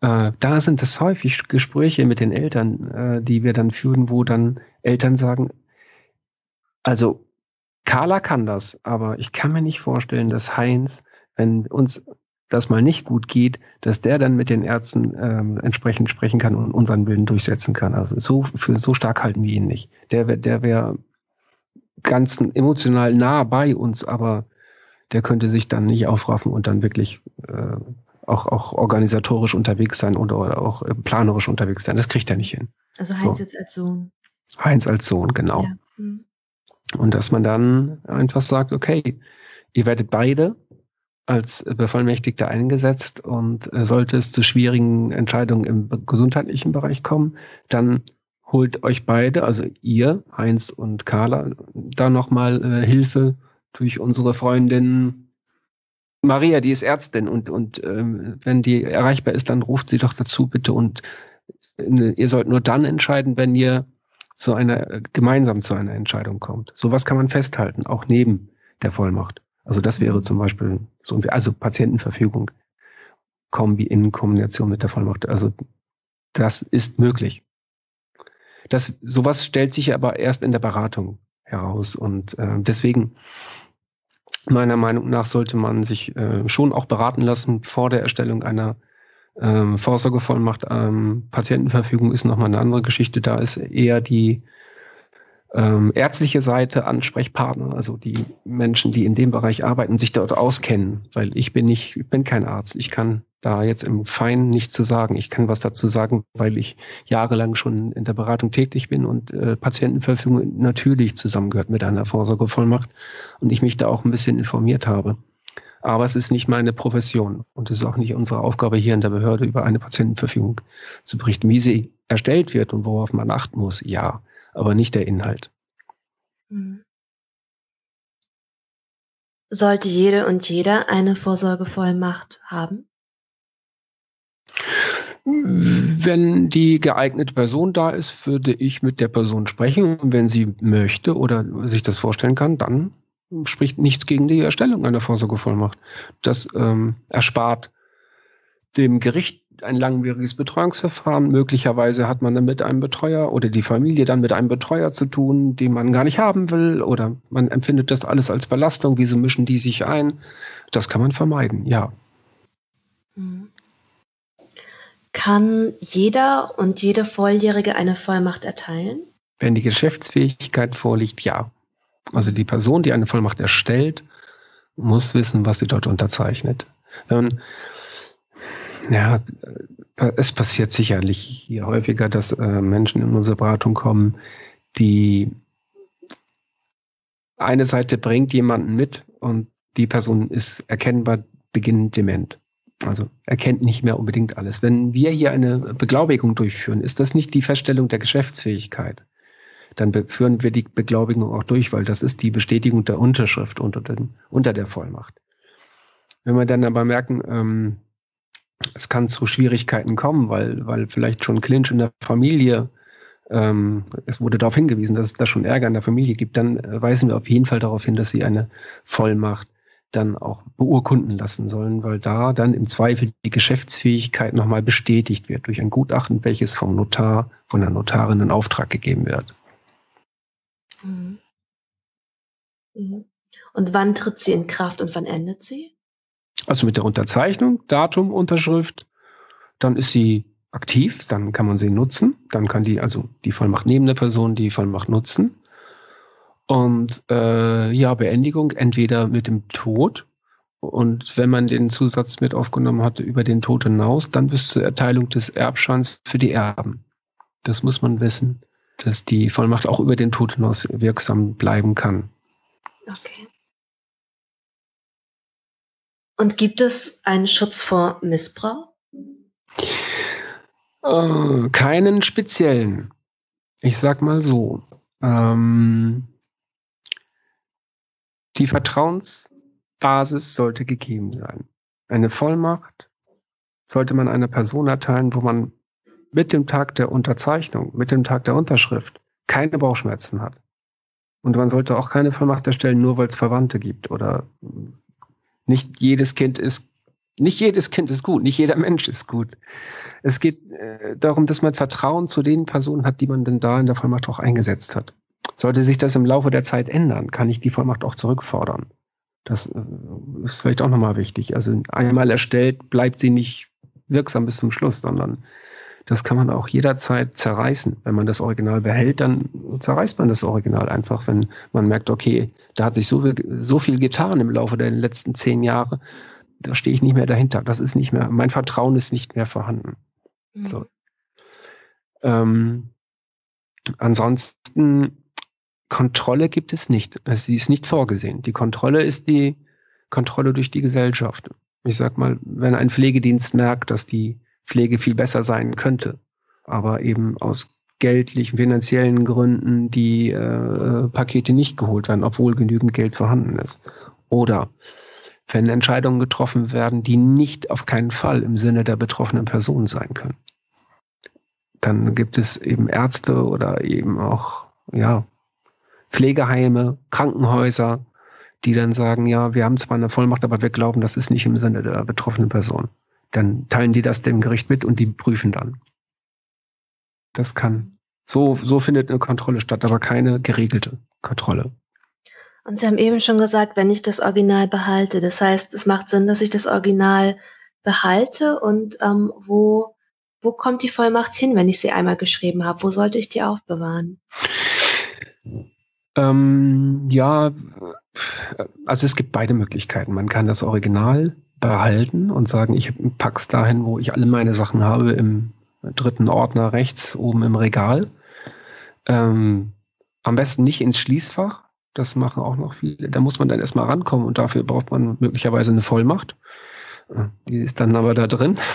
C: Äh, da sind es häufig Gespräche mit den Eltern, äh, die wir dann führen, wo dann Eltern sagen, also Carla kann das, aber ich kann mir nicht vorstellen, dass Heinz, wenn uns das mal nicht gut geht, dass der dann mit den Ärzten ähm, entsprechend sprechen kann und unseren Willen durchsetzen kann. Also so für so stark halten wir ihn nicht. Der der wäre ganz emotional nah bei uns, aber der könnte sich dann nicht aufraffen und dann wirklich äh, auch, auch organisatorisch unterwegs sein oder, oder auch äh, planerisch unterwegs sein. Das kriegt er nicht hin.
B: Also Heinz so. jetzt als Sohn.
C: Heinz als Sohn, genau. Ja. Hm. Und dass man dann einfach sagt, okay, ihr werdet beide als Bevollmächtigter eingesetzt und äh, sollte es zu schwierigen Entscheidungen im gesundheitlichen Bereich kommen, dann holt euch beide, also ihr, Heinz und Carla, da nochmal äh, Hilfe durch unsere Freundin Maria, die ist Ärztin und, und ähm, wenn die erreichbar ist, dann ruft sie doch dazu bitte und äh, ihr sollt nur dann entscheiden, wenn ihr zu einer, äh, gemeinsam zu einer Entscheidung kommt. Sowas kann man festhalten, auch neben der Vollmacht. Also das wäre zum Beispiel so, also Patientenverfügung Kombi in Kombination mit der Vollmacht. Also das ist möglich. Das, sowas stellt sich aber erst in der Beratung heraus und äh, deswegen meiner Meinung nach sollte man sich äh, schon auch beraten lassen vor der Erstellung einer ähm, Vorsorgevollmacht. Ähm, Patientenverfügung ist nochmal eine andere Geschichte. Da ist eher die ähm, ärztliche Seite Ansprechpartner, also die Menschen, die in dem Bereich arbeiten, sich dort auskennen, weil ich bin nicht, ich bin kein Arzt. Ich kann da jetzt im Feinen nichts zu sagen. Ich kann was dazu sagen, weil ich jahrelang schon in der Beratung tätig bin und äh, Patientenverfügung natürlich zusammengehört mit einer Vorsorgevollmacht und ich mich da auch ein bisschen informiert habe. Aber es ist nicht meine Profession und es ist auch nicht unsere Aufgabe hier in der Behörde über eine Patientenverfügung zu berichten. Wie sie erstellt wird und worauf man achten muss, ja aber nicht der Inhalt. Mhm.
B: Sollte jede und jeder eine Vorsorgevollmacht haben?
C: Wenn die geeignete Person da ist, würde ich mit der Person sprechen. Und wenn sie möchte oder sich das vorstellen kann, dann spricht nichts gegen die Erstellung einer Vorsorgevollmacht. Das ähm, erspart dem Gericht ein langwieriges Betreuungsverfahren. Möglicherweise hat man dann mit einem Betreuer oder die Familie dann mit einem Betreuer zu tun, den man gar nicht haben will oder man empfindet das alles als Belastung. Wieso mischen die sich ein? Das kann man vermeiden, ja. Mhm.
B: Kann jeder und jede Volljährige eine Vollmacht erteilen?
C: Wenn die Geschäftsfähigkeit vorliegt, ja. Also die Person, die eine Vollmacht erstellt, muss wissen, was sie dort unterzeichnet. Man ja, es passiert sicherlich hier häufiger, dass äh, Menschen in unsere Beratung kommen, die eine Seite bringt jemanden mit und die Person ist erkennbar beginnend dement. Also erkennt nicht mehr unbedingt alles. Wenn wir hier eine Beglaubigung durchführen, ist das nicht die Feststellung der Geschäftsfähigkeit. Dann führen wir die Beglaubigung auch durch, weil das ist die Bestätigung der Unterschrift unter, den, unter der Vollmacht. Wenn wir dann aber merken, ähm, es kann zu Schwierigkeiten kommen, weil, weil vielleicht schon Clinch in der Familie, ähm, es wurde darauf hingewiesen, dass es da schon Ärger in der Familie gibt, dann weisen wir auf jeden Fall darauf hin, dass sie eine Vollmacht dann auch beurkunden lassen sollen, weil da dann im Zweifel die Geschäftsfähigkeit nochmal bestätigt wird durch ein Gutachten, welches vom Notar, von der Notarin in Auftrag gegeben wird. Mhm.
B: Mhm. Und wann tritt sie in Kraft und wann endet sie?
C: Also mit der Unterzeichnung, Datum, Unterschrift, dann ist sie aktiv, dann kann man sie nutzen, dann kann die, also die Vollmacht nehmende Person die Vollmacht nutzen. Und äh, ja, Beendigung entweder mit dem Tod und wenn man den Zusatz mit aufgenommen hatte über den Tod hinaus, dann bis zur Erteilung des Erbscheins für die Erben. Das muss man wissen, dass die Vollmacht auch über den Tod hinaus wirksam bleiben kann.
B: Okay. Und gibt es einen Schutz vor Missbrauch?
C: Äh, keinen speziellen. Ich sag mal so. Ähm, die Vertrauensbasis sollte gegeben sein. Eine Vollmacht sollte man einer Person erteilen, wo man mit dem Tag der Unterzeichnung, mit dem Tag der Unterschrift keine Bauchschmerzen hat. Und man sollte auch keine Vollmacht erstellen, nur weil es Verwandte gibt oder nicht jedes Kind ist, nicht jedes Kind ist gut, nicht jeder Mensch ist gut. Es geht äh, darum, dass man Vertrauen zu den Personen hat, die man denn da in der Vollmacht auch eingesetzt hat. Sollte sich das im Laufe der Zeit ändern, kann ich die Vollmacht auch zurückfordern. Das äh, ist vielleicht auch nochmal wichtig. Also einmal erstellt, bleibt sie nicht wirksam bis zum Schluss, sondern das kann man auch jederzeit zerreißen. Wenn man das Original behält, dann zerreißt man das Original einfach, wenn man merkt, okay, da hat sich so viel, so viel getan im Laufe der letzten zehn Jahre, da stehe ich nicht mehr dahinter. Das ist nicht mehr, mein Vertrauen ist nicht mehr vorhanden. Mhm. So. Ähm, ansonsten Kontrolle gibt es nicht. Also sie ist nicht vorgesehen. Die Kontrolle ist die Kontrolle durch die Gesellschaft. Ich sag mal, wenn ein Pflegedienst merkt, dass die Pflege viel besser sein könnte, aber eben aus geldlichen, finanziellen Gründen die äh, Pakete nicht geholt werden, obwohl genügend Geld vorhanden ist. Oder wenn Entscheidungen getroffen werden, die nicht auf keinen Fall im Sinne der betroffenen Person sein können. Dann gibt es eben Ärzte oder eben auch, ja, Pflegeheime, Krankenhäuser, die dann sagen, ja, wir haben zwar eine Vollmacht, aber wir glauben, das ist nicht im Sinne der betroffenen Person. Dann teilen die das dem Gericht mit und die prüfen dann. Das kann. So, so findet eine Kontrolle statt, aber keine geregelte Kontrolle.
B: Und Sie haben eben schon gesagt, wenn ich das Original behalte, das heißt, es macht Sinn, dass ich das Original behalte und ähm, wo, wo kommt die Vollmacht hin, wenn ich sie einmal geschrieben habe? Wo sollte ich die aufbewahren?
C: Ähm, ja, also es gibt beide Möglichkeiten. Man kann das Original behalten und sagen, ich pack's dahin, wo ich alle meine Sachen habe, im dritten Ordner rechts oben im Regal. Ähm, am besten nicht ins Schließfach, das machen auch noch viele. Da muss man dann erstmal rankommen und dafür braucht man möglicherweise eine Vollmacht. Die ist dann aber da drin.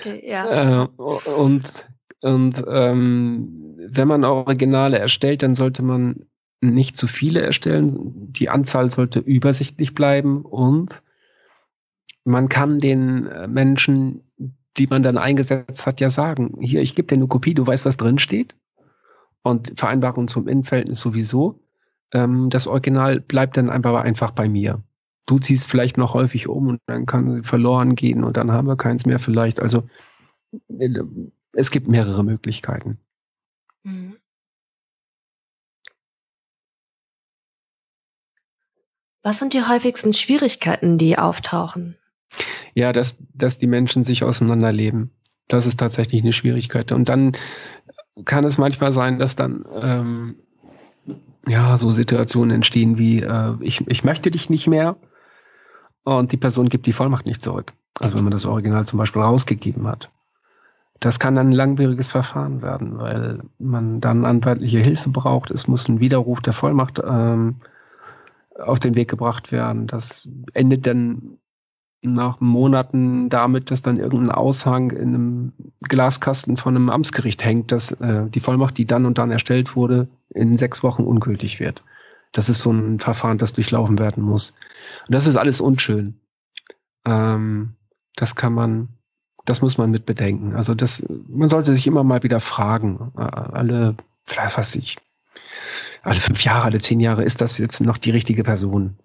C: Okay, ja. Äh, und und ähm, wenn man Originale erstellt, dann sollte man nicht zu viele erstellen. Die Anzahl sollte übersichtlich bleiben und man kann den äh, Menschen, die man dann eingesetzt hat, ja sagen, hier, ich gebe dir eine Kopie, du weißt, was drin steht. Und Vereinbarung zum Innenverhältnis sowieso. Ähm, das Original bleibt dann einfach, einfach bei mir. Du ziehst vielleicht noch häufig um und dann kann sie verloren gehen und dann haben wir keins mehr vielleicht. Also äh, es gibt mehrere Möglichkeiten. Mhm.
B: Was sind die häufigsten Schwierigkeiten, die auftauchen?
C: Ja, dass, dass die Menschen sich auseinanderleben. Das ist tatsächlich eine Schwierigkeit. Und dann kann es manchmal sein, dass dann ähm, ja, so Situationen entstehen wie, äh, ich, ich möchte dich nicht mehr und die Person gibt die Vollmacht nicht zurück. Also wenn man das Original zum Beispiel rausgegeben hat. Das kann dann ein langwieriges Verfahren werden, weil man dann anwaltliche Hilfe braucht. Es muss ein Widerruf der Vollmacht ähm, auf den Weg gebracht werden. Das endet dann nach Monaten damit, dass dann irgendein Aushang in einem Glaskasten von einem Amtsgericht hängt, dass äh, die Vollmacht, die dann und dann erstellt wurde, in sechs Wochen ungültig wird. Das ist so ein Verfahren, das durchlaufen werden muss. Und das ist alles unschön. Ähm, das kann man, das muss man mit bedenken. Also das, man sollte sich immer mal wieder fragen, äh, alle, was ich, alle fünf Jahre, alle zehn Jahre, ist das jetzt noch die richtige Person?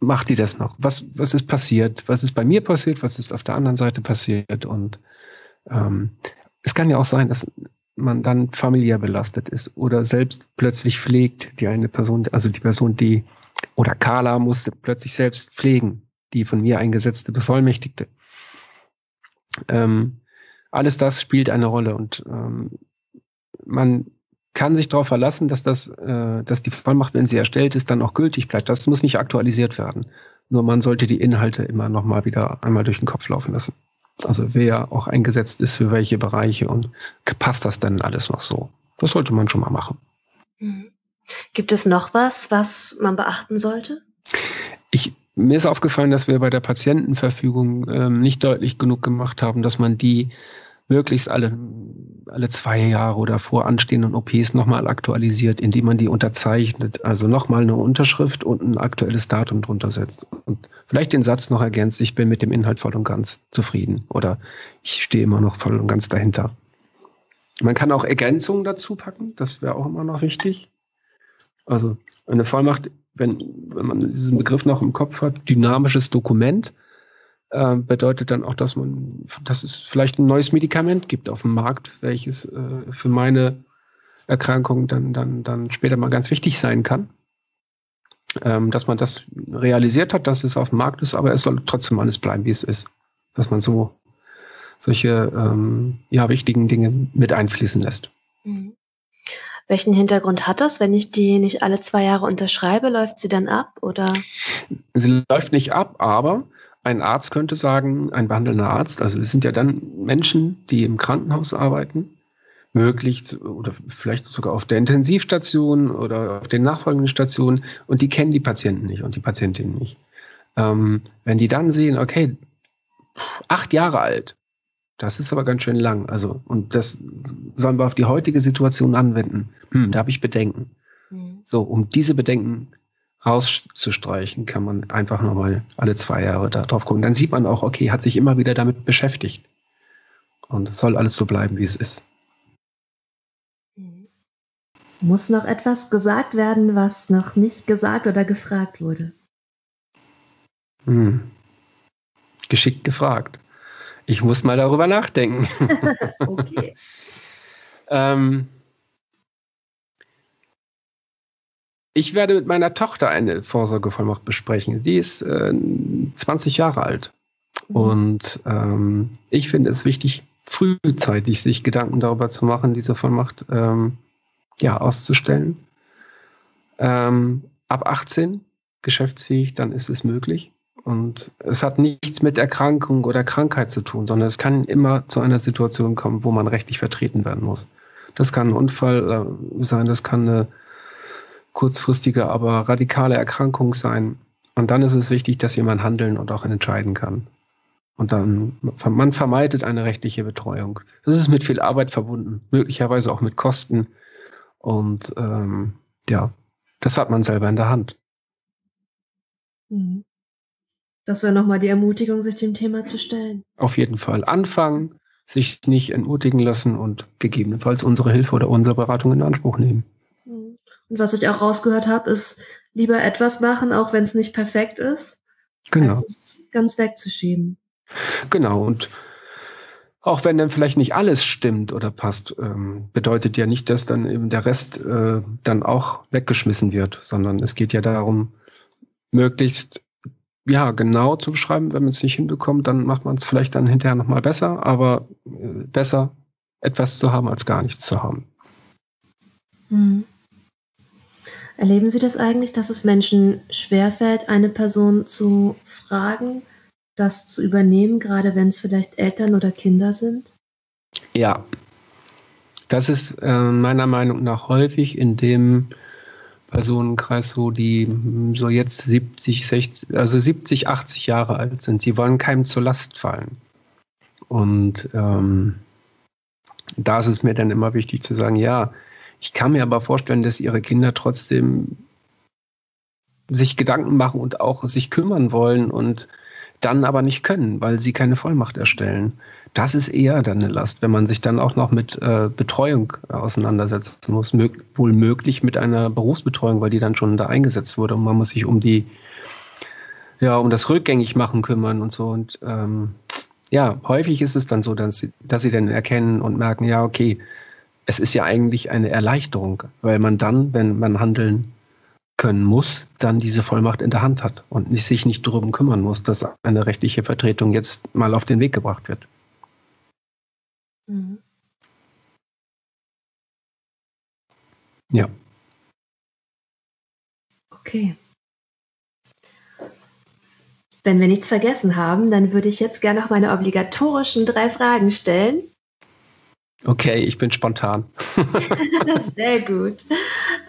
C: Macht die das noch? Was, was ist passiert? Was ist bei mir passiert? Was ist auf der anderen Seite passiert? Und ähm, es kann ja auch sein, dass man dann familiär belastet ist oder selbst plötzlich pflegt, die eine Person, also die Person, die oder Carla musste plötzlich selbst pflegen, die von mir eingesetzte Bevollmächtigte. Ähm, alles das spielt eine Rolle und ähm, man kann sich darauf verlassen, dass das, äh, dass die Vollmacht, wenn sie erstellt ist, dann auch gültig bleibt. Das muss nicht aktualisiert werden. Nur man sollte die Inhalte immer noch mal wieder einmal durch den Kopf laufen lassen. Also wer auch eingesetzt ist für welche Bereiche und passt das denn alles noch so? Das sollte man schon mal machen.
B: Mhm. Gibt es noch was, was man beachten sollte?
C: Ich, mir ist aufgefallen, dass wir bei der Patientenverfügung ähm, nicht deutlich genug gemacht haben, dass man die möglichst alle, alle zwei Jahre oder vor anstehenden OPs nochmal aktualisiert, indem man die unterzeichnet. Also nochmal eine Unterschrift und ein aktuelles Datum drunter setzt. Und vielleicht den Satz noch ergänzt, ich bin mit dem Inhalt voll und ganz zufrieden oder ich stehe immer noch voll und ganz dahinter. Man kann auch Ergänzungen dazu packen, das wäre auch immer noch wichtig. Also eine Vollmacht, wenn, wenn man diesen Begriff noch im Kopf hat, dynamisches Dokument, äh, bedeutet dann auch, dass man, dass es vielleicht ein neues Medikament gibt auf dem Markt, welches äh, für meine Erkrankung dann, dann, dann später mal ganz wichtig sein kann. Ähm, dass man das realisiert hat, dass es auf dem Markt ist, aber es soll trotzdem alles bleiben, wie es ist. Dass man so solche ähm, ja, wichtigen Dinge mit einfließen lässt. Mhm.
B: Welchen Hintergrund hat das? Wenn ich die nicht alle zwei Jahre unterschreibe, läuft sie dann ab oder?
C: Sie läuft nicht ab, aber ein Arzt könnte sagen, ein behandelnder Arzt, also es sind ja dann Menschen, die im Krankenhaus arbeiten, möglich oder vielleicht sogar auf der Intensivstation oder auf den nachfolgenden Stationen und die kennen die Patienten nicht und die Patientinnen nicht. Ähm, wenn die dann sehen, okay, acht Jahre alt, das ist aber ganz schön lang. Also, und das sollen wir auf die heutige Situation anwenden. Hm, da habe ich Bedenken. Mhm. So, um diese Bedenken rauszustreichen, kann man einfach nochmal alle zwei Jahre da drauf gucken. Dann sieht man auch, okay, hat sich immer wieder damit beschäftigt. Und es soll alles so bleiben, wie es ist.
B: Muss noch etwas gesagt werden, was noch nicht gesagt oder gefragt wurde?
C: Hm. Geschickt gefragt. Ich muss mal darüber nachdenken. okay. ähm, ich werde mit meiner Tochter eine Vorsorgevollmacht besprechen. Die ist äh, 20 Jahre alt. Mhm. Und ähm, ich finde es wichtig, frühzeitig sich Gedanken darüber zu machen, diese Vollmacht ähm, ja, auszustellen. Ähm, ab 18 geschäftsfähig, dann ist es möglich. Und es hat nichts mit Erkrankung oder Krankheit zu tun, sondern es kann immer zu einer Situation kommen, wo man rechtlich vertreten werden muss. Das kann ein Unfall äh, sein, das kann eine kurzfristige, aber radikale Erkrankung sein. Und dann ist es wichtig, dass jemand handeln und auch entscheiden kann. Und dann, man vermeidet eine rechtliche Betreuung. Das ist mit viel Arbeit verbunden, möglicherweise auch mit Kosten. Und ähm, ja, das hat man selber in der Hand.
B: Mhm. Das wäre nochmal die Ermutigung, sich dem Thema zu stellen.
C: Auf jeden Fall. Anfangen, sich nicht entmutigen lassen und gegebenenfalls unsere Hilfe oder unsere Beratung in Anspruch nehmen.
B: Und was ich auch rausgehört habe, ist lieber etwas machen, auch wenn es nicht perfekt ist,
C: genau. als
B: es ganz wegzuschieben.
C: Genau. Und auch wenn dann vielleicht nicht alles stimmt oder passt, ähm, bedeutet ja nicht, dass dann eben der Rest äh, dann auch weggeschmissen wird, sondern es geht ja darum, möglichst ja, genau zu beschreiben. Wenn man es nicht hinbekommt, dann macht man es vielleicht dann hinterher nochmal besser, aber äh, besser etwas zu haben, als gar nichts zu haben.
B: Hm. Erleben Sie das eigentlich, dass es Menschen schwerfällt, eine Person zu fragen, das zu übernehmen, gerade wenn es vielleicht Eltern oder Kinder sind?
C: Ja, das ist äh, meiner Meinung nach häufig in dem Personenkreis so, die hm, so jetzt 70, 60, also 70, 80 Jahre alt sind. Sie wollen keinem zur Last fallen. Und ähm, da ist es mir dann immer wichtig zu sagen, ja, ich kann mir aber vorstellen, dass ihre Kinder trotzdem sich Gedanken machen und auch sich kümmern wollen und dann aber nicht können, weil sie keine Vollmacht erstellen. Das ist eher dann eine Last, wenn man sich dann auch noch mit äh, Betreuung auseinandersetzen muss, mög wohl möglich mit einer Berufsbetreuung, weil die dann schon da eingesetzt wurde und man muss sich um die, ja, um das rückgängig machen kümmern und so. Und ähm, ja, häufig ist es dann so, dass sie, dass sie dann erkennen und merken, ja, okay, es ist ja eigentlich eine Erleichterung, weil man dann, wenn man handeln können muss, dann diese Vollmacht in der Hand hat und sich nicht darum kümmern muss, dass eine rechtliche Vertretung jetzt mal auf den Weg gebracht wird. Mhm. Ja.
B: Okay. Wenn wir nichts vergessen haben, dann würde ich jetzt gerne noch meine obligatorischen drei Fragen stellen.
C: Okay, ich bin spontan.
B: Sehr gut.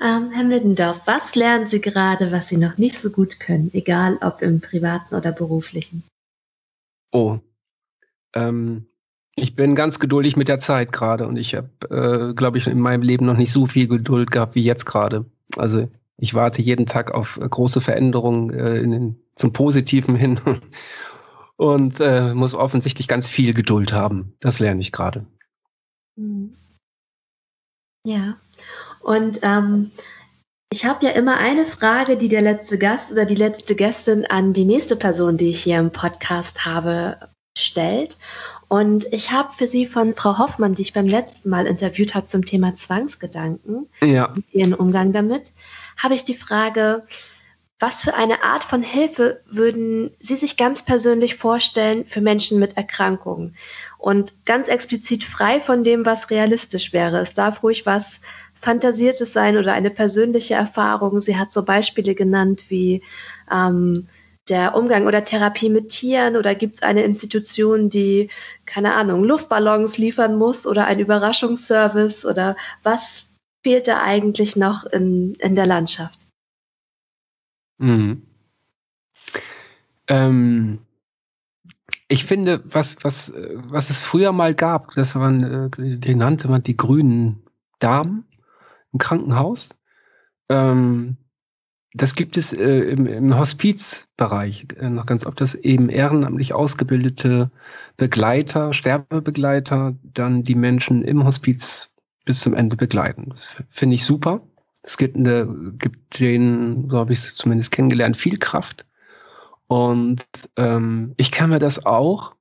B: Ähm, Herr Middendorf, was lernen Sie gerade, was Sie noch nicht so gut können, egal ob im privaten oder beruflichen?
C: Oh, ähm, ich bin ganz geduldig mit der Zeit gerade und ich habe, äh, glaube ich, in meinem Leben noch nicht so viel Geduld gehabt wie jetzt gerade. Also ich warte jeden Tag auf große Veränderungen äh, den, zum Positiven hin und äh, muss offensichtlich ganz viel Geduld haben. Das lerne ich gerade. Mhm.
B: Ja, und ähm, ich habe ja immer eine Frage, die der letzte Gast oder die letzte Gästin an die nächste Person, die ich hier im Podcast habe, stellt. Und ich habe für Sie von Frau Hoffmann, die ich beim letzten Mal interviewt habe zum Thema Zwangsgedanken,
C: ja.
B: Ihren Umgang damit, habe ich die Frage, was für eine Art von Hilfe würden Sie sich ganz persönlich vorstellen für Menschen mit Erkrankungen? Und ganz explizit frei von dem, was realistisch wäre. Es darf ruhig was Fantasiertes sein oder eine persönliche Erfahrung. Sie hat so Beispiele genannt wie ähm, der Umgang oder Therapie mit Tieren oder gibt es eine Institution, die, keine Ahnung, Luftballons liefern muss oder ein Überraschungsservice oder was fehlt da eigentlich noch in, in der Landschaft?
C: Mhm. Ähm, ich finde, was, was, was es früher mal gab, das waren, äh, die nannte man die grünen Damen im Krankenhaus. Ähm, das gibt es äh, im, im Hospizbereich äh, noch ganz oft, dass eben ehrenamtlich ausgebildete Begleiter, Sterbebegleiter, dann die Menschen im Hospiz bis zum Ende begleiten. Das finde ich super. Es gibt, eine, gibt denen, so habe ich es zumindest kennengelernt, viel Kraft. Und ähm, ich kann mir das auch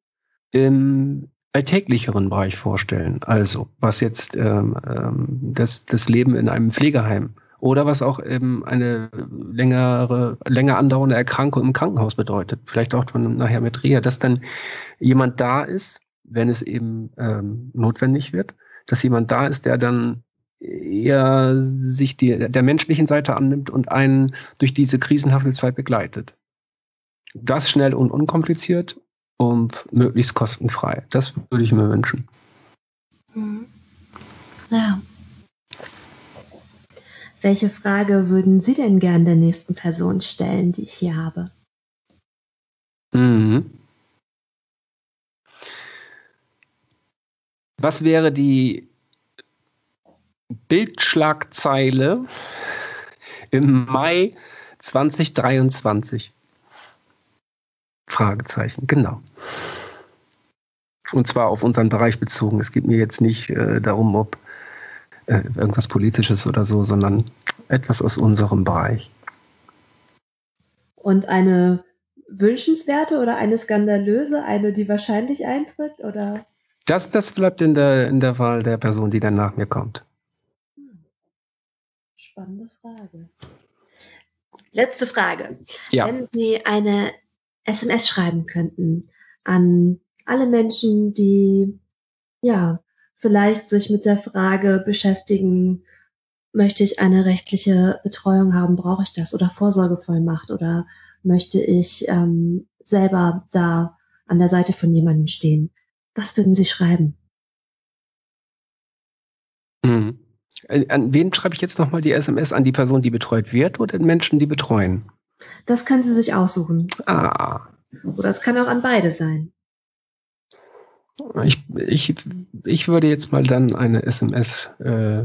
C: im alltäglicheren Bereich vorstellen. Also was jetzt ähm, ähm, das, das Leben in einem Pflegeheim oder was auch eben eine längere, länger andauernde Erkrankung im Krankenhaus bedeutet. Vielleicht auch nachher mit Reha, dass dann jemand da ist, wenn es eben ähm, notwendig wird, dass jemand da ist, der dann eher sich die, der menschlichen Seite annimmt und einen durch diese krisenhafte Zeit begleitet. Das schnell und unkompliziert und möglichst kostenfrei. Das würde ich mir wünschen.
B: Mhm. Ja. Welche Frage würden Sie denn gern der nächsten Person stellen, die ich hier habe?
C: Mhm. Was wäre die Bildschlagzeile im Mai 2023? Fragezeichen, genau. Und zwar auf unseren Bereich bezogen. Es geht mir jetzt nicht äh, darum, ob äh, irgendwas Politisches oder so, sondern etwas aus unserem Bereich.
B: Und eine wünschenswerte oder eine skandalöse, eine, die wahrscheinlich eintritt, oder?
C: Das, das bleibt in der, in der Wahl der Person, die dann nach mir kommt.
B: Spannende Frage. Letzte Frage.
C: Ja.
B: Wenn Sie eine SMS schreiben könnten an alle Menschen, die ja vielleicht sich mit der Frage beschäftigen, möchte ich eine rechtliche Betreuung haben, brauche ich das oder Vorsorgevollmacht oder möchte ich ähm, selber da an der Seite von jemandem stehen? Was würden Sie schreiben?
C: Mhm. An wen schreibe ich jetzt nochmal die SMS? An die Person, die betreut wird oder an Menschen, die betreuen?
B: Das können Sie sich aussuchen.
C: Ah.
B: Oder es kann auch an beide sein.
C: Ich, ich, ich würde jetzt mal dann eine SMS äh,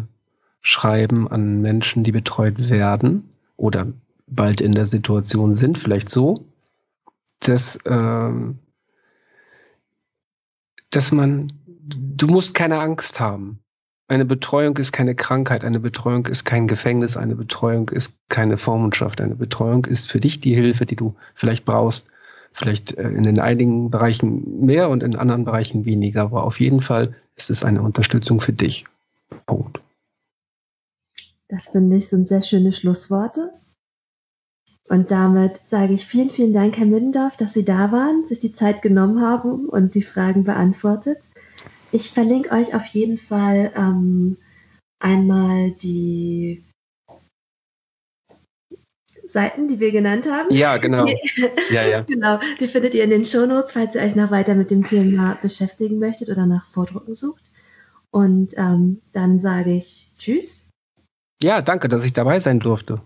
C: schreiben an Menschen, die betreut werden oder bald in der Situation sind, vielleicht so, dass, ähm, dass man, du musst keine Angst haben. Eine Betreuung ist keine Krankheit, eine Betreuung ist kein Gefängnis, eine Betreuung ist keine Vormundschaft, eine Betreuung ist für dich die Hilfe, die du vielleicht brauchst. Vielleicht äh, in den einigen Bereichen mehr und in anderen Bereichen weniger, aber auf jeden Fall ist es eine Unterstützung für dich. Punkt.
B: Das finde ich sind sehr schöne Schlussworte. Und damit sage ich vielen, vielen Dank, Herr Middendorf, dass Sie da waren, sich die Zeit genommen haben und die Fragen beantwortet. Ich verlinke euch auf jeden Fall ähm, einmal die Seiten, die wir genannt haben.
C: Ja, genau.
B: Die,
C: ja, ja.
B: genau, die findet ihr in den Shownotes, falls ihr euch noch weiter mit dem Thema beschäftigen möchtet oder nach Vordrucken sucht. Und ähm, dann sage ich Tschüss.
C: Ja, danke, dass ich dabei sein durfte.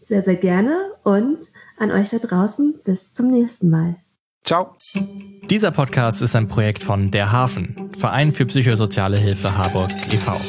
B: Sehr, sehr gerne und an euch da draußen bis zum nächsten Mal.
C: Ciao.
A: Dieser Podcast ist ein Projekt von Der Hafen, Verein für psychosoziale Hilfe Harburg e.V.